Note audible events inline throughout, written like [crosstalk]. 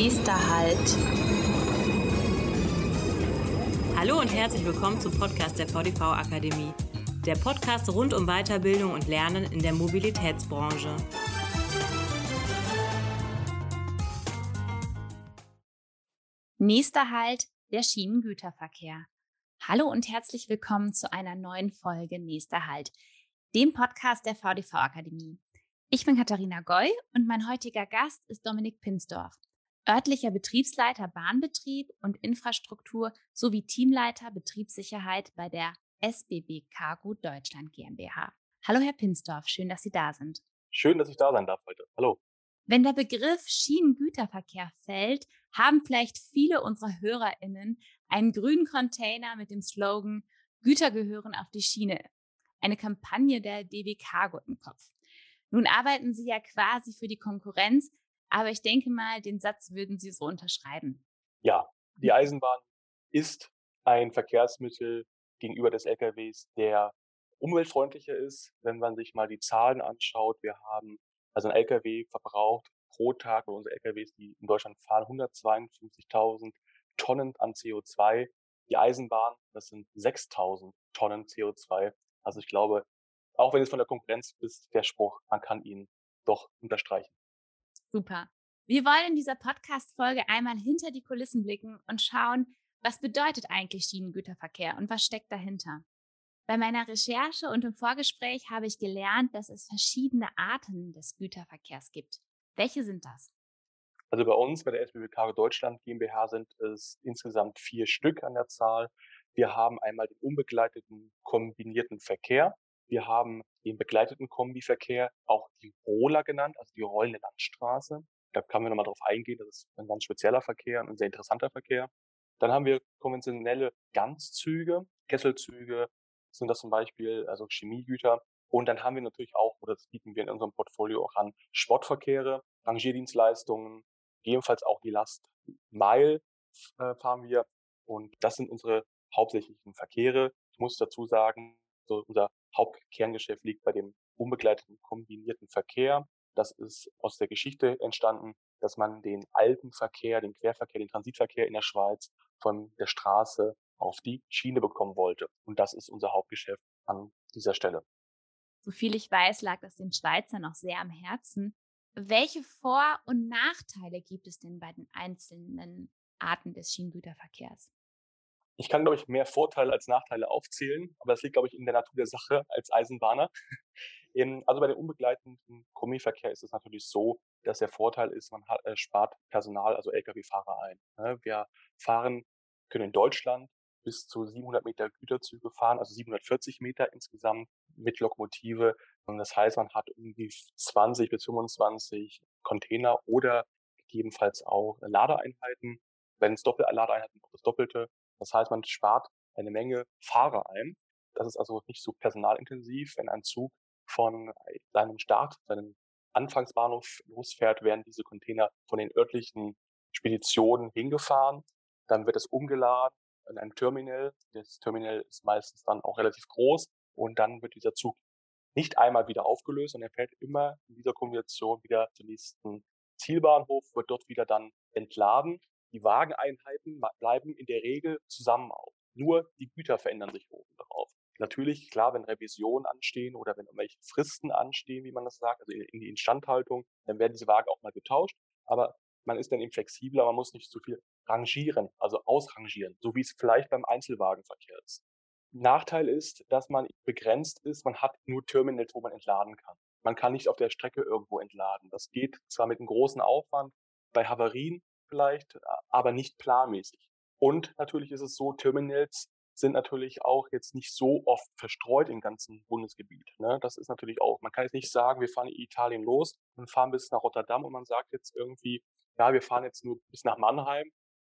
Nächster Halt. Hallo und herzlich willkommen zum Podcast der VDV Akademie. Der Podcast rund um Weiterbildung und Lernen in der Mobilitätsbranche. Nächster Halt, der Schienengüterverkehr. Hallo und herzlich willkommen zu einer neuen Folge Nächster Halt, dem Podcast der VDV Akademie. Ich bin Katharina Goy und mein heutiger Gast ist Dominik Pinsdorf, örtlicher Betriebsleiter Bahnbetrieb und Infrastruktur sowie Teamleiter Betriebssicherheit bei der SBB Cargo Deutschland GmbH. Hallo Herr Pinsdorf, schön, dass Sie da sind. Schön, dass ich da sein darf heute. Hallo. Wenn der Begriff Schienengüterverkehr fällt, haben vielleicht viele unserer HörerInnen einen grünen Container mit dem Slogan Güter gehören auf die Schiene. Eine Kampagne der DB Cargo im Kopf. Nun arbeiten Sie ja quasi für die Konkurrenz, aber ich denke mal, den Satz würden Sie so unterschreiben. Ja, die Eisenbahn ist ein Verkehrsmittel gegenüber des LKWs, der umweltfreundlicher ist. Wenn man sich mal die Zahlen anschaut, wir haben also ein LKW verbraucht pro Tag, oder unsere LKWs, die in Deutschland fahren, 152.000 Tonnen an CO2. Die Eisenbahn, das sind 6.000 Tonnen CO2. Also ich glaube, auch wenn es von der Konkurrenz ist, der Spruch, man kann ihn doch unterstreichen. Super. Wir wollen in dieser Podcast-Folge einmal hinter die Kulissen blicken und schauen, was bedeutet eigentlich Schienengüterverkehr und was steckt dahinter. Bei meiner Recherche und im Vorgespräch habe ich gelernt, dass es verschiedene Arten des Güterverkehrs gibt. Welche sind das? Also bei uns, bei der SBB Cargo Deutschland GmbH sind es insgesamt vier Stück an der Zahl. Wir haben einmal den unbegleiteten kombinierten Verkehr. Wir haben den begleiteten Kombiverkehr, auch die Roller genannt, also die rollende Landstraße. Da kann wir nochmal drauf eingehen. Das ist ein ganz spezieller Verkehr, ein sehr interessanter Verkehr. Dann haben wir konventionelle Ganzzüge, Kesselzüge, sind das zum Beispiel, also Chemiegüter. Und dann haben wir natürlich auch, oder das bieten wir in unserem Portfolio auch an, Sportverkehre, Rangierdienstleistungen, gegebenenfalls auch die Last Mile äh, fahren wir. Und das sind unsere hauptsächlichen Verkehre. Ich muss dazu sagen, so unser Hauptkerngeschäft liegt bei dem unbegleiteten kombinierten Verkehr. Das ist aus der Geschichte entstanden, dass man den alten Verkehr, den Querverkehr, den Transitverkehr in der Schweiz von der Straße auf die Schiene bekommen wollte. Und das ist unser Hauptgeschäft an dieser Stelle. Soviel ich weiß, lag das den Schweizern noch sehr am Herzen. Welche Vor- und Nachteile gibt es denn bei den einzelnen Arten des Schienengüterverkehrs? Ich kann, glaube ich, mehr Vorteile als Nachteile aufzählen, aber das liegt, glaube ich, in der Natur der Sache als Eisenbahner. [laughs] also bei dem unbegleitenden Kombiverkehr ist es natürlich so, dass der Vorteil ist, man hat, äh, spart Personal, also Lkw-Fahrer ein. Ne? Wir fahren, können in Deutschland bis zu 700 Meter Güterzüge fahren, also 740 Meter insgesamt mit Lokomotive. Und das heißt, man hat irgendwie 20 bis 25 Container oder gegebenenfalls auch Ladeeinheiten. Wenn es Doppelladeeinheiten, auch das Doppelte. Das heißt, man spart eine Menge Fahrer ein. Das ist also nicht so personalintensiv. Wenn ein Zug von seinem Start, seinem Anfangsbahnhof losfährt, werden diese Container von den örtlichen Speditionen hingefahren. Dann wird es umgeladen in einem Terminal. Das Terminal ist meistens dann auch relativ groß und dann wird dieser Zug nicht einmal wieder aufgelöst, sondern er fährt immer in dieser Kombination wieder zum nächsten Zielbahnhof, wird dort wieder dann entladen die Wageneinheiten bleiben in der Regel zusammen auf. Nur die Güter verändern sich oben drauf. Natürlich, klar, wenn Revisionen anstehen oder wenn irgendwelche Fristen anstehen, wie man das sagt, also in, die Instandhaltung, dann werden diese Wagen auch mal getauscht. Aber man ist dann eben flexibler, man muss nicht zu viel rangieren, also ausrangieren, so wie es vielleicht beim Einzelwagenverkehr ist. Nachteil ist, dass man begrenzt ist, man hat nur Terminals, wo man entladen kann. Man kann nicht auf der Strecke irgendwo entladen. Das geht zwar mit einem großen Aufwand, bei Havarien vielleicht, aber nicht planmäßig. Und natürlich ist es so, Terminals sind natürlich auch jetzt nicht so oft verstreut im ganzen Bundesgebiet. Ne? Das ist natürlich auch, man kann jetzt nicht sagen, wir fahren in Italien los und fahren bis nach Rotterdam und man sagt jetzt irgendwie, ja, wir fahren jetzt nur bis nach Mannheim.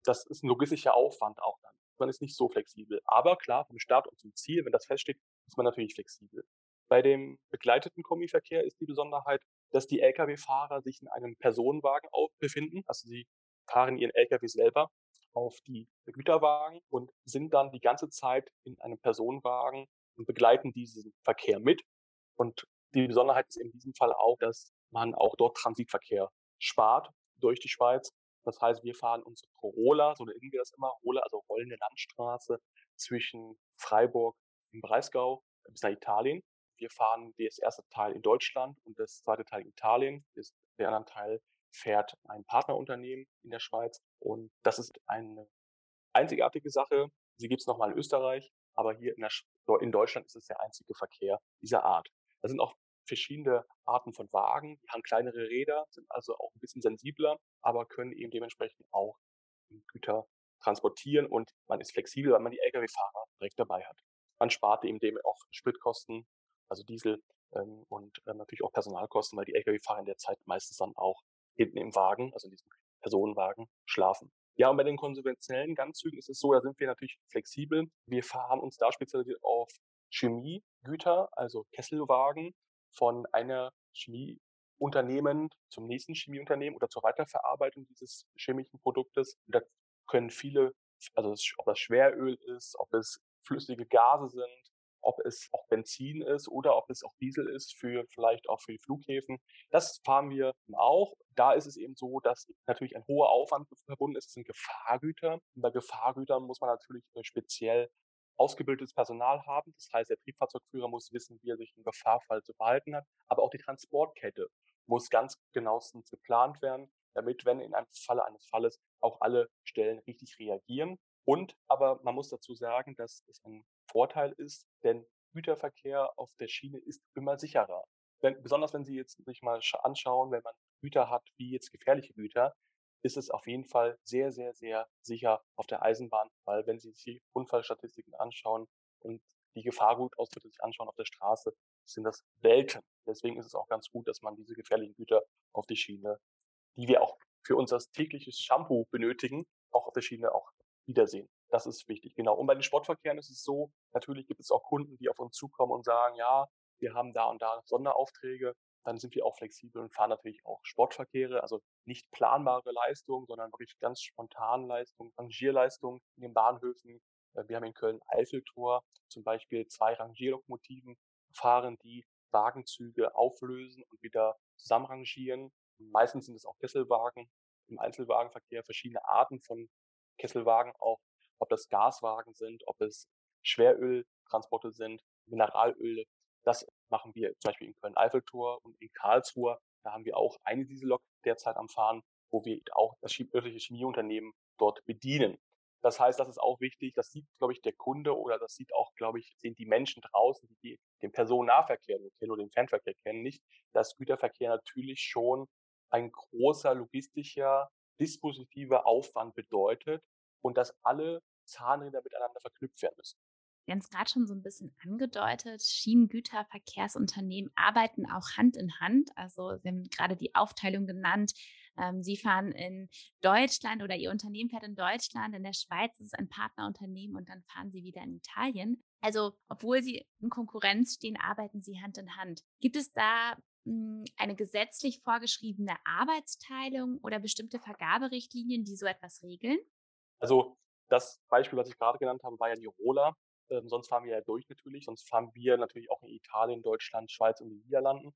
Das ist ein logistischer Aufwand auch dann. Man ist nicht so flexibel. Aber klar, vom Start und zum Ziel, wenn das feststeht, ist man natürlich flexibel. Bei dem begleiteten Kombiverkehr ist die Besonderheit, dass die Lkw-Fahrer sich in einem Personenwagen befinden. Also sie fahren ihren LKW selber auf die Güterwagen und sind dann die ganze Zeit in einem Personenwagen und begleiten diesen Verkehr mit. Und die Besonderheit ist in diesem Fall auch, dass man auch dort Transitverkehr spart durch die Schweiz Das heißt, wir fahren unsere Roller, so nennen wir das immer, Roller, also rollende Landstraße zwischen Freiburg im Breisgau bis nach Italien. Wir fahren das erste Teil in Deutschland und das zweite Teil in Italien. Der andere Teil fährt ein Partnerunternehmen in der Schweiz. Und das ist eine einzigartige Sache. Sie gibt es nochmal in Österreich, aber hier in, der, in Deutschland ist es der einzige Verkehr dieser Art. Da sind auch verschiedene Arten von Wagen, die haben kleinere Räder, sind also auch ein bisschen sensibler, aber können eben dementsprechend auch Güter transportieren und man ist flexibel, weil man die Lkw-Fahrer direkt dabei hat. Man spart eben dem auch Spritkosten, also Diesel ähm, und äh, natürlich auch Personalkosten, weil die Lkw-Fahrer in der Zeit meistens dann auch hinten im Wagen, also in diesem Personenwagen, schlafen. Ja, und bei den konventionellen Ganzzügen ist es so, da sind wir natürlich flexibel. Wir haben uns da spezialisiert auf Chemiegüter, also Kesselwagen von einer Chemieunternehmen zum nächsten Chemieunternehmen oder zur Weiterverarbeitung dieses chemischen Produktes. da können viele, also ob das Schweröl ist, ob es flüssige Gase sind, ob es auch Benzin ist oder ob es auch Diesel ist für vielleicht auch für die Flughäfen. Das fahren wir auch. Da ist es eben so, dass natürlich ein hoher Aufwand verbunden ist. Es sind Gefahrgüter. Und bei Gefahrgütern muss man natürlich äh, speziell ausgebildetes Personal haben. Das heißt, der Triebfahrzeugführer muss wissen, wie er sich im Gefahrfall zu verhalten hat. Aber auch die Transportkette muss ganz genauestens geplant werden, damit, wenn in einem Falle eines Falles auch alle Stellen richtig reagieren. Und aber man muss dazu sagen, dass es ein Vorteil ist, denn Güterverkehr auf der Schiene ist immer sicherer. Wenn, besonders wenn Sie jetzt sich mal anschauen, wenn man Güter hat, wie jetzt gefährliche Güter, ist es auf jeden Fall sehr, sehr, sehr sicher auf der Eisenbahn, weil wenn Sie sich die Unfallstatistiken anschauen und die Gefahrgutausdrücke sich anschauen auf der Straße, sind das Welten. Deswegen ist es auch ganz gut, dass man diese gefährlichen Güter auf die Schiene, die wir auch für unser tägliches Shampoo benötigen, auch auf der Schiene auch wiedersehen. Das ist wichtig, genau. Und bei den Sportverkehren ist es so, natürlich gibt es auch Kunden, die auf uns zukommen und sagen, ja, wir haben da und da Sonderaufträge. Dann sind wir auch flexibel und fahren natürlich auch Sportverkehre, also nicht planbare Leistungen, sondern wirklich ganz spontan Leistungen, Rangierleistungen in den Bahnhöfen. Äh, wir haben in Köln Eiffeltor zum Beispiel zwei Rangierlokomotiven fahren, die Wagenzüge auflösen und wieder zusammenrangieren. Meistens sind es auch Kesselwagen im Einzelwagenverkehr, verschiedene Arten von Kesselwagen auch, ob das Gaswagen sind, ob es Schweröltransporte sind, Mineralöle. Das machen wir zum Beispiel in Köln-Eiffeltor und in Karlsruhe. Da haben wir auch eine Diesellok derzeit am Fahren, wo wir auch das örtliche Chemieunternehmen dort bedienen. Das heißt, das ist auch wichtig. Das sieht, glaube ich, der Kunde oder das sieht auch, glaube ich, sehen die Menschen draußen, die den Personennahverkehr kennen oder den Fernverkehr kennen, nicht, dass Güterverkehr natürlich schon ein großer logistischer dispositiver Aufwand bedeutet und dass alle Zahnräder miteinander verknüpft werden müssen. Wir haben es gerade schon so ein bisschen angedeutet. Schienengüterverkehrsunternehmen arbeiten auch Hand in Hand. Also Sie haben gerade die Aufteilung genannt. Ähm, Sie fahren in Deutschland oder Ihr Unternehmen fährt in Deutschland, in der Schweiz ist es ein Partnerunternehmen und dann fahren Sie wieder in Italien. Also obwohl Sie in Konkurrenz stehen, arbeiten Sie Hand in Hand. Gibt es da hm, eine gesetzlich vorgeschriebene Arbeitsteilung oder bestimmte Vergaberichtlinien, die so etwas regeln? Also das Beispiel, was ich gerade genannt habe, war ja die Roller. Ähm, sonst fahren wir ja durch natürlich, sonst fahren wir natürlich auch in Italien, Deutschland, Schweiz und den Niederlanden.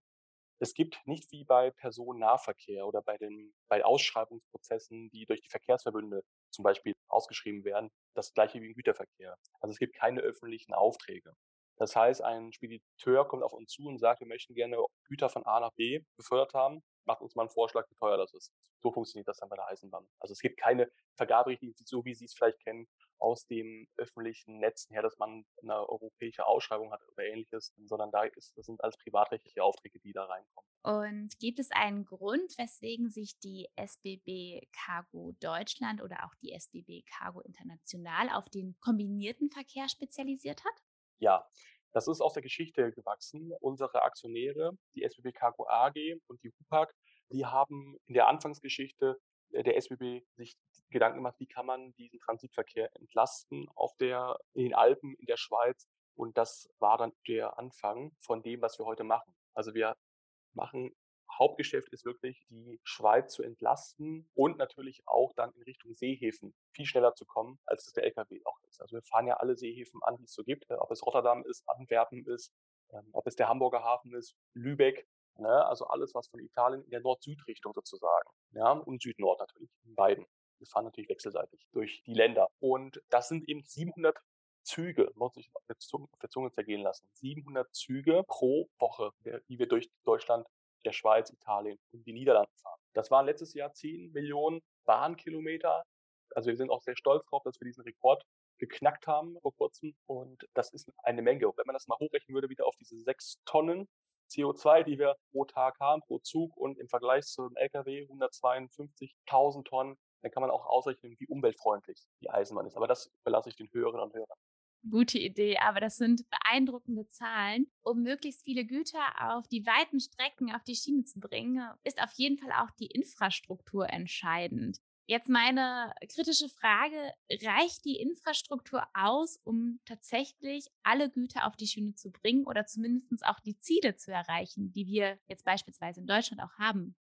Es gibt nicht wie bei Personennahverkehr oder bei den bei Ausschreibungsprozessen, die durch die Verkehrsverbünde zum Beispiel ausgeschrieben werden, das gleiche wie im Güterverkehr. Also es gibt keine öffentlichen Aufträge. Das heißt, ein Spediteur kommt auf uns zu und sagt, wir möchten gerne Güter von A nach B befördert haben. Macht uns mal einen Vorschlag, wie teuer das ist. So funktioniert das dann bei der Eisenbahn. Also es gibt keine Vergaberichtlinie, so wie Sie es vielleicht kennen, aus den öffentlichen Netzen her, dass man eine europäische Ausschreibung hat oder ähnliches, sondern da ist, das sind alles privatrechtliche Aufträge, die da reinkommen. Und gibt es einen Grund, weswegen sich die SBB Cargo Deutschland oder auch die SBB Cargo International auf den kombinierten Verkehr spezialisiert hat? Ja, das ist aus der Geschichte gewachsen. Unsere Aktionäre, die SBB Cargo AG und die HUPAC, die haben in der Anfangsgeschichte der SBB sich Gedanken gemacht, wie kann man diesen Transitverkehr entlasten auf der, in den Alpen, in der Schweiz. Und das war dann der Anfang von dem, was wir heute machen. Also wir machen Hauptgeschäft ist wirklich, die Schweiz zu entlasten und natürlich auch dann in Richtung Seehäfen viel schneller zu kommen, als es der LKW auch ist. Also wir fahren ja alle Seehäfen an, die es so gibt, ob es Rotterdam ist, Antwerpen ist, ähm, ob es der Hamburger Hafen ist, Lübeck, ne? also alles, was von Italien in der Nord-Süd-Richtung sozusagen ja, und Süd-Nord natürlich, in beiden. Wir fahren natürlich wechselseitig durch die Länder. Und das sind eben 700 Züge, muss ich auf der Zunge, auf der Zunge zergehen lassen. 700 Züge pro Woche, die wir durch Deutschland, der Schweiz, Italien und die Niederlande fahren. Das waren letztes Jahr 10 Millionen Bahnkilometer. Also wir sind auch sehr stolz darauf, dass wir diesen Rekord geknackt haben vor kurzem. Und das ist eine Menge. Und wenn man das mal hochrechnen würde, wieder auf diese sechs Tonnen CO2, die wir pro Tag haben, pro Zug und im Vergleich zum Lkw 152.000 Tonnen, dann kann man auch ausrechnen, wie umweltfreundlich die Eisenbahn ist. Aber das überlasse ich den Hörerinnen und Hörern. Gute Idee, aber das sind beeindruckende Zahlen. Um möglichst viele Güter auf die weiten Strecken auf die Schiene zu bringen, ist auf jeden Fall auch die Infrastruktur entscheidend. Jetzt meine kritische Frage, reicht die Infrastruktur aus, um tatsächlich alle Güter auf die Schiene zu bringen oder zumindest auch die Ziele zu erreichen, die wir jetzt beispielsweise in Deutschland auch haben?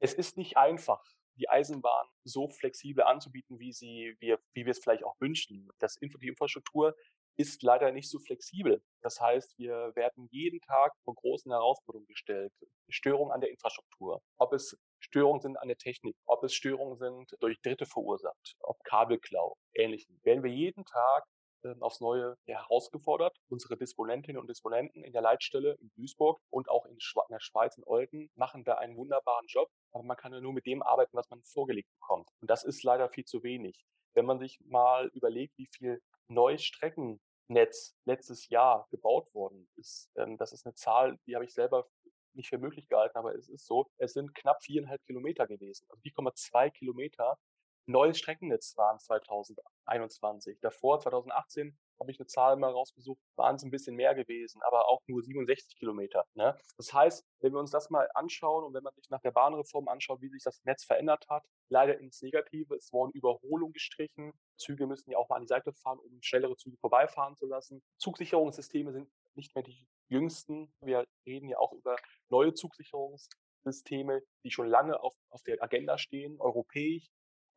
Es ist nicht einfach, die Eisenbahn so flexibel anzubieten, wie, sie, wir, wie wir es vielleicht auch wünschen. Das, die Infrastruktur ist leider nicht so flexibel. Das heißt, wir werden jeden Tag vor großen Herausforderungen gestellt. Störungen an der Infrastruktur, ob es Störungen sind an der Technik, ob es Störungen sind durch Dritte verursacht, ob Kabelklau, ähnlichem. Werden wir jeden Tag aufs Neue herausgefordert. Unsere Disponentinnen und Disponenten in der Leitstelle in Duisburg und auch in, der Schweiz in Olten machen da einen wunderbaren Job, aber man kann ja nur mit dem arbeiten, was man vorgelegt bekommt. Und das ist leider viel zu wenig. Wenn man sich mal überlegt, wie viel neues Streckennetz letztes Jahr gebaut worden ist, ähm, das ist eine Zahl, die habe ich selber nicht für möglich gehalten, aber es ist so, es sind knapp viereinhalb Kilometer gewesen. Also 4,2 Kilometer neues Streckennetz waren 2021. Davor, 2018, habe ich eine Zahl mal rausgesucht, waren es ein bisschen mehr gewesen, aber auch nur 67 Kilometer. Ne? Das heißt, wenn wir uns das mal anschauen und wenn man sich nach der Bahnreform anschaut, wie sich das Netz verändert hat, leider ins Negative, es wurden Überholungen gestrichen, Züge müssen ja auch mal an die Seite fahren, um schnellere Züge vorbeifahren zu lassen. Zugsicherungssysteme sind nicht mehr die jüngsten. Wir reden ja auch über neue Zugsicherungssysteme, die schon lange auf, auf der Agenda stehen, europäisch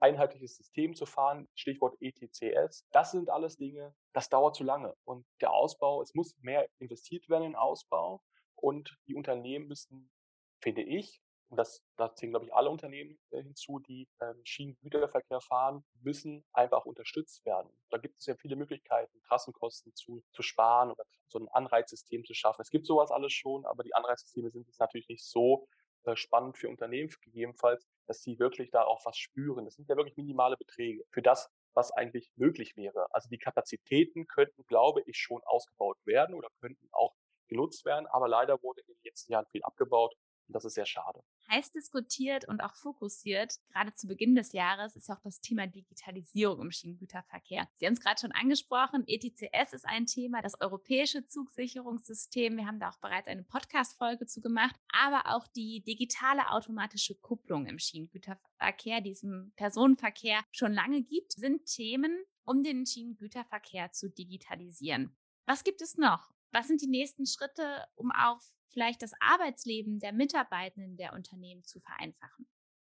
einheitliches System zu fahren, Stichwort ETCS. Das sind alles Dinge, das dauert zu lange. Und der Ausbau, es muss mehr investiert werden in Ausbau und die Unternehmen müssen, finde ich, und das, da zählen, glaube ich, alle Unternehmen äh, hinzu, die ähm, Schienengüterverkehr fahren, müssen einfach unterstützt werden. Da gibt es ja viele Möglichkeiten, Trassenkosten zu, zu sparen oder so ein Anreizsystem zu schaffen. Es gibt sowas alles schon, aber die Anreizsysteme sind jetzt natürlich nicht so spannend für Unternehmen gegebenenfalls, dass sie wirklich da auch was spüren. Das sind ja wirklich minimale Beträge für das, was eigentlich möglich wäre. Also die Kapazitäten könnten, glaube ich, schon ausgebaut werden oder könnten auch genutzt werden, aber leider wurde in den letzten Jahren viel abgebaut und das ist sehr schade. Heiß diskutiert und auch fokussiert, gerade zu Beginn des Jahres, ist auch das Thema Digitalisierung im Schienengüterverkehr. Sie haben es gerade schon angesprochen, ETCS ist ein Thema, das europäische Zugsicherungssystem. Wir haben da auch bereits eine Podcast-Folge zu gemacht, aber auch die digitale automatische Kupplung im Schienengüterverkehr, die es im Personenverkehr schon lange gibt, sind Themen, um den Schienengüterverkehr zu digitalisieren. Was gibt es noch? Was sind die nächsten Schritte, um auch vielleicht das Arbeitsleben der Mitarbeitenden der Unternehmen zu vereinfachen?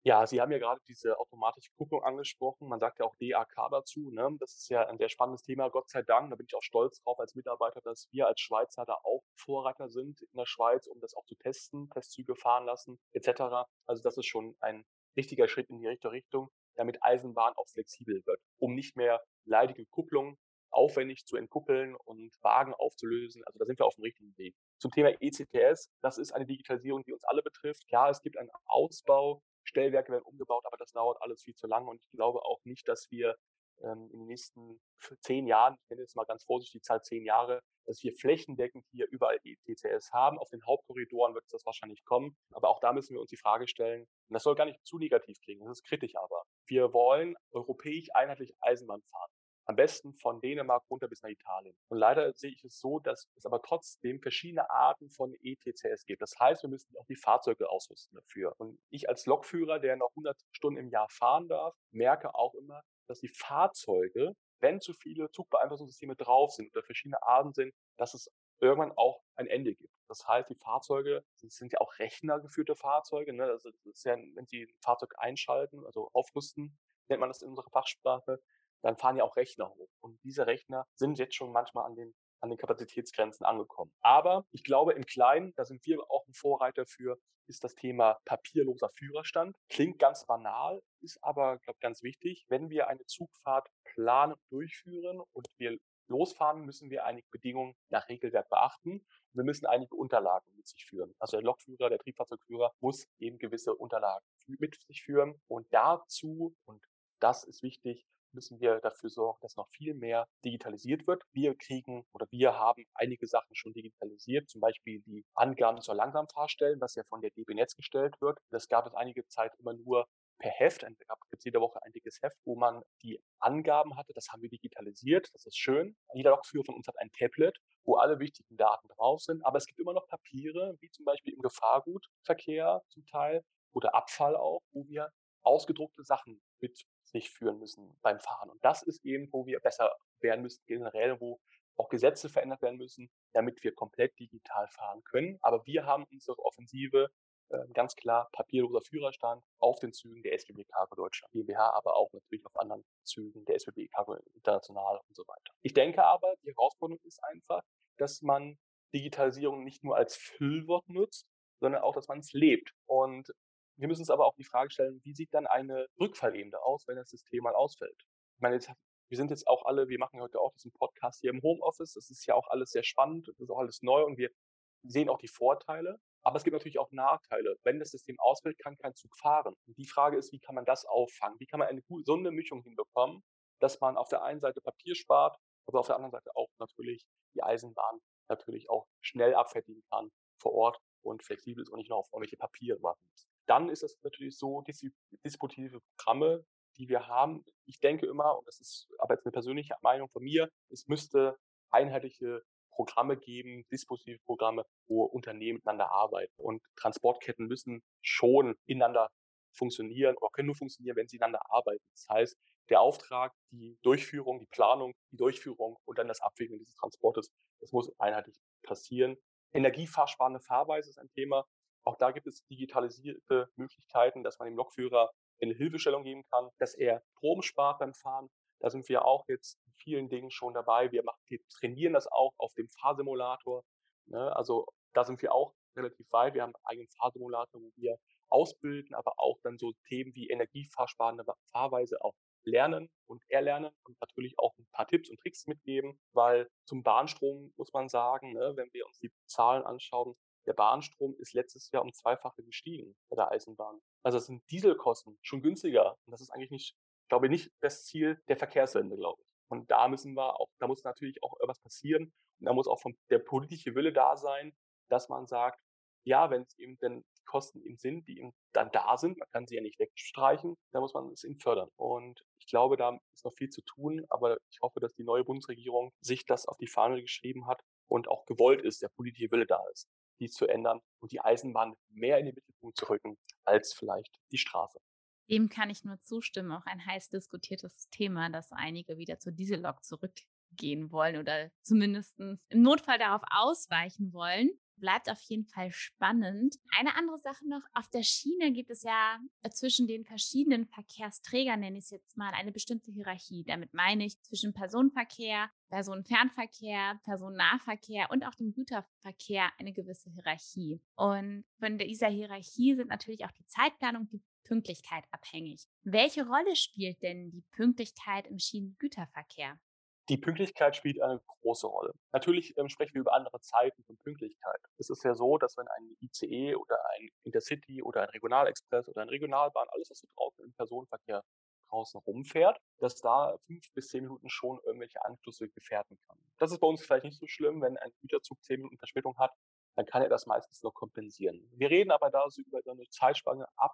Ja, Sie haben ja gerade diese automatische Kupplung angesprochen. Man sagt ja auch DAK dazu. Ne? Das ist ja ein sehr spannendes Thema, Gott sei Dank. Da bin ich auch stolz drauf als Mitarbeiter, dass wir als Schweizer da auch Vorreiter sind in der Schweiz, um das auch zu testen, Testzüge fahren lassen, etc. Also das ist schon ein richtiger Schritt in die richtige Richtung, damit Eisenbahn auch flexibel wird, um nicht mehr leidige Kupplungen aufwendig zu entkuppeln und Wagen aufzulösen. Also da sind wir auf dem richtigen Weg. Zum Thema ECTS, das ist eine Digitalisierung, die uns alle betrifft. Ja, es gibt einen Ausbau, Stellwerke werden umgebaut, aber das dauert alles viel zu lange und ich glaube auch nicht, dass wir ähm, in den nächsten zehn Jahren, ich nenne jetzt mal ganz vorsichtig die Zahl zehn Jahre, dass wir flächendeckend hier überall ETCS haben. Auf den Hauptkorridoren wird das wahrscheinlich kommen, aber auch da müssen wir uns die Frage stellen, und das soll gar nicht zu negativ klingen, das ist kritisch aber. Wir wollen europäisch einheitlich Eisenbahn fahren. Am besten von Dänemark runter bis nach Italien. Und leider sehe ich es so, dass es aber trotzdem verschiedene Arten von ETCS gibt. Das heißt, wir müssen auch die Fahrzeuge ausrüsten dafür. Und ich als Lokführer, der noch 100 Stunden im Jahr fahren darf, merke auch immer, dass die Fahrzeuge, wenn zu viele Zugbeeinflussungssysteme drauf sind oder verschiedene Arten sind, dass es irgendwann auch ein Ende gibt. Das heißt, die Fahrzeuge, das sind ja auch rechnergeführte Fahrzeuge. Ne? Also ist ja, wenn Sie ein Fahrzeug einschalten, also aufrüsten, nennt man das in unserer Fachsprache, dann fahren ja auch Rechner hoch. Und diese Rechner sind jetzt schon manchmal an den an den Kapazitätsgrenzen angekommen. Aber ich glaube, im Kleinen, da sind wir auch ein Vorreiter für, ist das Thema papierloser Führerstand. Klingt ganz banal, ist aber, glaube ich, ganz wichtig. Wenn wir eine Zugfahrt planen und durchführen und wir losfahren, müssen wir einige Bedingungen nach Regelwerk beachten. Wir müssen einige Unterlagen mit sich führen. Also der Lokführer, der Triebfahrzeugführer muss eben gewisse Unterlagen mit sich führen. Und dazu, und das ist wichtig, müssen wir dafür sorgen, dass noch viel mehr digitalisiert wird. Wir kriegen oder wir haben einige Sachen schon digitalisiert, zum Beispiel die Angaben zur Langsamfahrstellen, was ja von der DB Netz gestellt wird. Das gab es einige Zeit immer nur per Heft. Es gab jede Woche ein dickes Heft, wo man die Angaben hatte. Das haben wir digitalisiert. Das ist schön. Jeder Lokführer von uns hat ein Tablet, wo alle wichtigen Daten drauf sind. Aber es gibt immer noch Papiere, wie zum Beispiel im Gefahrgutverkehr zum Teil oder Abfall auch, wo wir ausgedruckte Sachen mit sich führen müssen beim Fahren. Und das ist eben, wo wir besser werden müssen, generell, wo auch Gesetze verändert werden müssen, damit wir komplett digital fahren können. Aber wir haben unsere Offensive äh, ganz klar papierloser Führerstand auf den Zügen der SBB Cargo Deutschland GmbH, aber auch natürlich auf anderen Zügen der SBB Cargo International und so weiter. Ich denke aber, die Herausforderung ist einfach, dass man Digitalisierung nicht nur als Füllwort nutzt, sondern auch, dass man es lebt. Und wir müssen uns aber auch die Frage stellen, wie sieht dann eine Rückfallebene aus, wenn das System mal ausfällt? Ich meine, jetzt, wir sind jetzt auch alle, wir machen heute auch diesen Podcast hier im Homeoffice. Das ist ja auch alles sehr spannend, das ist auch alles neu und wir sehen auch die Vorteile. Aber es gibt natürlich auch Nachteile. Wenn das System ausfällt, kann kein Zug fahren. Und die Frage ist, wie kann man das auffangen? Wie kann man eine gesunde Mischung hinbekommen, dass man auf der einen Seite Papier spart, aber auf der anderen Seite auch natürlich die Eisenbahn natürlich auch schnell abfertigen kann vor Ort und flexibel ist und nicht noch auf irgendwelche Papiere warten muss. Dann ist es natürlich so, dispositive Programme, die wir haben. Ich denke immer, und das ist aber jetzt eine persönliche Meinung von mir, es müsste einheitliche Programme geben, dispositive Programme, wo Unternehmen miteinander arbeiten. Und Transportketten müssen schon ineinander funktionieren oder können nur funktionieren, wenn sie ineinander arbeiten. Das heißt, der Auftrag, die Durchführung, die Planung, die Durchführung und dann das Abwägen dieses Transportes, das muss einheitlich passieren. Energiefahrspannende Fahrweise ist ein Thema. Auch da gibt es digitalisierte Möglichkeiten, dass man dem Lokführer eine Hilfestellung geben kann, dass er Strom spart beim Fahren. Da sind wir auch jetzt in vielen Dingen schon dabei. Wir, machen, wir trainieren das auch auf dem Fahrsimulator. Ne? Also da sind wir auch relativ weit. Wir haben einen eigenen Fahrsimulator, wo wir ausbilden, aber auch dann so Themen wie energiefahrsparende Fahrweise auch lernen und erlernen und natürlich auch ein paar Tipps und Tricks mitgeben, weil zum Bahnstrom muss man sagen, ne, wenn wir uns die Zahlen anschauen, der Bahnstrom ist letztes Jahr um zweifache gestiegen bei der Eisenbahn. Also sind Dieselkosten schon günstiger und das ist eigentlich nicht, glaube ich, nicht das Ziel der Verkehrswende, glaube ich. Und da müssen wir auch, da muss natürlich auch etwas passieren und da muss auch von der politische Wille da sein, dass man sagt, ja, wenn es eben denn Kosten eben sind, die eben dann da sind, man kann sie ja nicht wegstreichen, da muss man es eben fördern. Und ich glaube, da ist noch viel zu tun, aber ich hoffe, dass die neue Bundesregierung sich das auf die Fahne geschrieben hat und auch gewollt ist, der politische Wille da ist, dies zu ändern und die Eisenbahn mehr in den Mittelpunkt zu rücken als vielleicht die Straße. Dem kann ich nur zustimmen. Auch ein heiß diskutiertes Thema, dass einige wieder zur Diesellok zurückgehen wollen oder zumindest im Notfall darauf ausweichen wollen bleibt auf jeden Fall spannend. Eine andere Sache noch, auf der Schiene gibt es ja äh, zwischen den verschiedenen Verkehrsträgern, nenne ich es jetzt mal, eine bestimmte Hierarchie. Damit meine ich zwischen Personenverkehr, Personenfernverkehr, Personennahverkehr und auch dem Güterverkehr eine gewisse Hierarchie. Und von dieser Hierarchie sind natürlich auch die Zeitplanung, die Pünktlichkeit abhängig. Welche Rolle spielt denn die Pünktlichkeit im Schienengüterverkehr? Die Pünktlichkeit spielt eine große Rolle. Natürlich ähm, sprechen wir über andere Zeiten von Pünktlichkeit. Es ist ja so, dass wenn ein ICE oder ein Intercity oder ein Regionalexpress oder eine Regionalbahn, alles, was so draußen im Personenverkehr draußen rumfährt, dass da fünf bis zehn Minuten schon irgendwelche Anschlüsse gefährden kann. Das ist bei uns vielleicht nicht so schlimm, wenn ein Güterzug zehn Minuten Verspätung hat, dann kann er das meistens noch kompensieren. Wir reden aber da so über eine Zeitspanne ab,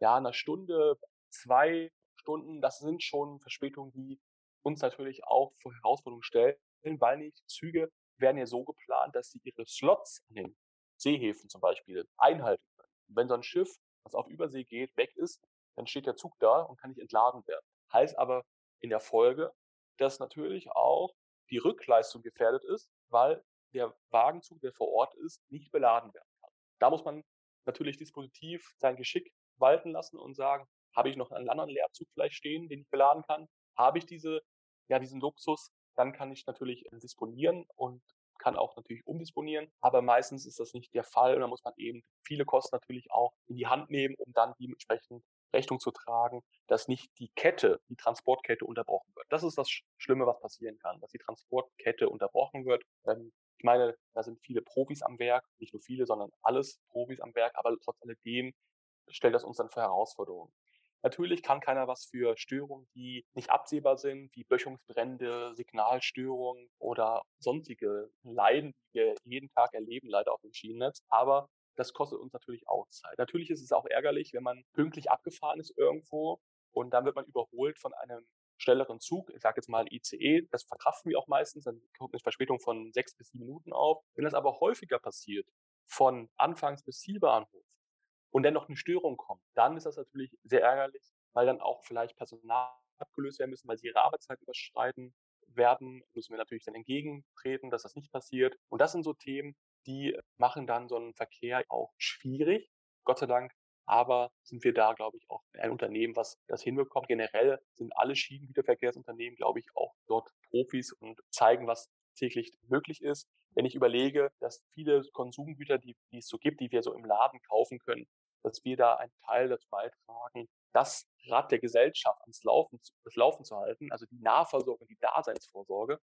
ja, einer Stunde, zwei Stunden, das sind schon Verspätungen, die uns natürlich auch vor Herausforderungen stellen, weil nicht Züge werden ja so geplant, dass sie ihre Slots an den Seehäfen zum Beispiel einhalten können. wenn so ein Schiff, was auf Übersee geht, weg ist, dann steht der Zug da und kann nicht entladen werden. Heißt aber in der Folge, dass natürlich auch die Rückleistung gefährdet ist, weil der Wagenzug, der vor Ort ist, nicht beladen werden kann. Da muss man natürlich dispositiv sein Geschick walten lassen und sagen, habe ich noch einen anderen Leerzug vielleicht stehen, den ich beladen kann? Habe ich diese ja, diesen Luxus, dann kann ich natürlich disponieren und kann auch natürlich umdisponieren, aber meistens ist das nicht der Fall und da muss man eben viele Kosten natürlich auch in die Hand nehmen, um dann dementsprechend Rechnung zu tragen, dass nicht die Kette, die Transportkette unterbrochen wird. Das ist das Schlimme, was passieren kann, dass die Transportkette unterbrochen wird. Ähm, ich meine, da sind viele Profis am Werk, nicht nur viele, sondern alles Profis am Werk, aber trotz alledem stellt das uns dann für Herausforderungen. Natürlich kann keiner was für Störungen, die nicht absehbar sind, wie Böschungsbrände, Signalstörungen oder sonstige Leiden, die wir jeden Tag erleben, leider auf dem Schienennetz. Aber das kostet uns natürlich auch Zeit. Natürlich ist es auch ärgerlich, wenn man pünktlich abgefahren ist irgendwo und dann wird man überholt von einem schnelleren Zug, ich sage jetzt mal ICE, das verkraften wir auch meistens, dann kommt eine Verspätung von sechs bis sieben Minuten auf. Wenn das aber häufiger passiert, von Anfangs bis Zielbahnhof, und dann noch eine Störung kommt, dann ist das natürlich sehr ärgerlich, weil dann auch vielleicht Personal abgelöst werden müssen, weil sie ihre Arbeitszeit überschreiten werden, müssen wir natürlich dann entgegentreten, dass das nicht passiert. Und das sind so Themen, die machen dann so einen Verkehr auch schwierig. Gott sei Dank aber sind wir da, glaube ich, auch ein Unternehmen, was das hinbekommt. Generell sind alle Schienengüterverkehrsunternehmen, glaube ich, auch dort Profis und zeigen, was täglich möglich ist. Wenn ich überlege, dass viele Konsumgüter, die, die es so gibt, die wir so im Laden kaufen können, dass wir da einen Teil dazu beitragen, das Rad der Gesellschaft ans Laufen, das Laufen zu halten, also die Nahversorgung, die Daseinsvorsorge.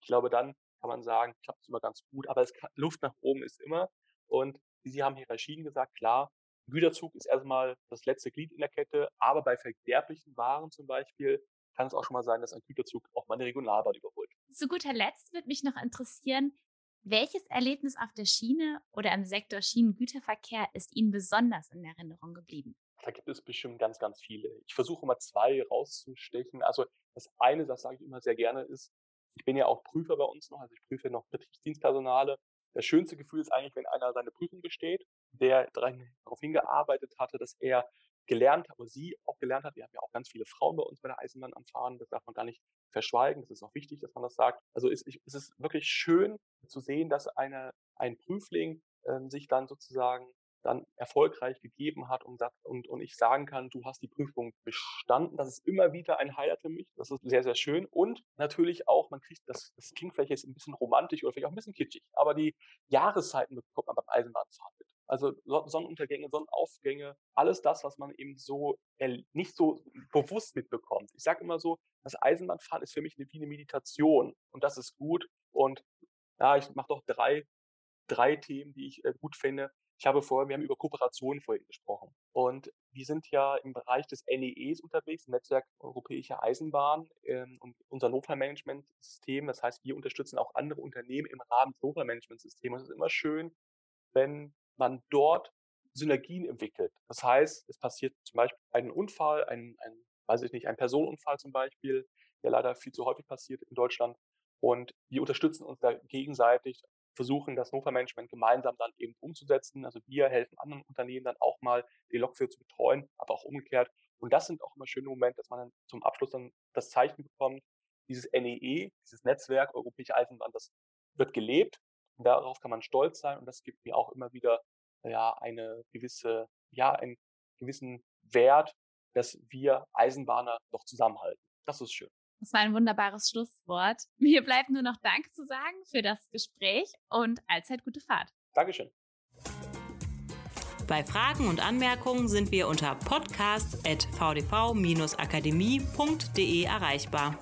Ich glaube, dann kann man sagen, klappt es immer ganz gut, aber kann, Luft nach oben ist immer. Und Sie haben Hierarchien gesagt, klar, Güterzug ist erstmal das letzte Glied in der Kette, aber bei verderblichen Waren zum Beispiel kann es auch schon mal sein, dass ein Güterzug auch mal eine Regionalbahn überholt. Zu guter Letzt würde mich noch interessieren, welches Erlebnis auf der Schiene oder im Sektor Schienengüterverkehr ist Ihnen besonders in Erinnerung geblieben? Da gibt es bestimmt ganz, ganz viele. Ich versuche mal zwei rauszustechen. Also das eine, das sage ich immer sehr gerne, ist, ich bin ja auch Prüfer bei uns noch, also ich prüfe noch Betriebsdienstpersonale das schönste Gefühl ist eigentlich, wenn einer seine Prüfung besteht, der darauf hingearbeitet hatte, dass er gelernt hat, oder sie auch gelernt hat. Wir haben ja auch ganz viele Frauen bei uns bei der Eisenbahn am Fahren. Das darf man gar nicht verschweigen. Das ist auch wichtig, dass man das sagt. Also es, es ist wirklich schön zu sehen, dass eine, ein Prüfling äh, sich dann sozusagen dann erfolgreich gegeben hat und, und, und ich sagen kann, du hast die Prüfung bestanden. Das ist immer wieder ein Highlight für mich. Das ist sehr, sehr schön. Und natürlich auch, man kriegt, das, das klingt vielleicht jetzt ein bisschen romantisch oder vielleicht auch ein bisschen kitschig, aber die Jahreszeiten bekommt man beim Eisenbahnfahren. Also Sonnenuntergänge, Sonnenaufgänge, alles das, was man eben so nicht so bewusst mitbekommt. Ich sage immer so, das Eisenbahnfahren ist für mich wie eine Meditation und das ist gut. Und ja, ich mache doch drei, drei Themen, die ich äh, gut finde. Ich habe vorher, wir haben über Kooperationen vorhin gesprochen. Und wir sind ja im Bereich des NEEs unterwegs, Netzwerk Europäische Eisenbahn ähm, und unser Notfallmanagementsystem. Das heißt, wir unterstützen auch andere Unternehmen im Rahmen des Notfallmanagementsystems. Es ist immer schön, wenn man dort Synergien entwickelt. Das heißt, es passiert zum Beispiel ein Unfall, ein, ein weiß ich nicht, ein Personenunfall zum Beispiel, der leider viel zu häufig passiert in Deutschland. Und wir unterstützen uns da gegenseitig versuchen, das Notfallmanagement gemeinsam dann eben umzusetzen. Also wir helfen anderen Unternehmen dann auch mal, die Lokführer zu betreuen, aber auch umgekehrt. Und das sind auch immer schöne Momente, dass man dann zum Abschluss dann das Zeichen bekommt, dieses NEE, e, dieses Netzwerk Europäische Eisenbahn, das wird gelebt. Und darauf kann man stolz sein. Und das gibt mir auch immer wieder, ja, eine gewisse, ja, einen gewissen Wert, dass wir Eisenbahner doch zusammenhalten. Das ist schön. Das war ein wunderbares Schlusswort. [laughs] Mir bleibt nur noch Dank zu sagen für das Gespräch und allzeit gute Fahrt. Dankeschön. Bei Fragen und Anmerkungen sind wir unter podcast.vdv-akademie.de erreichbar.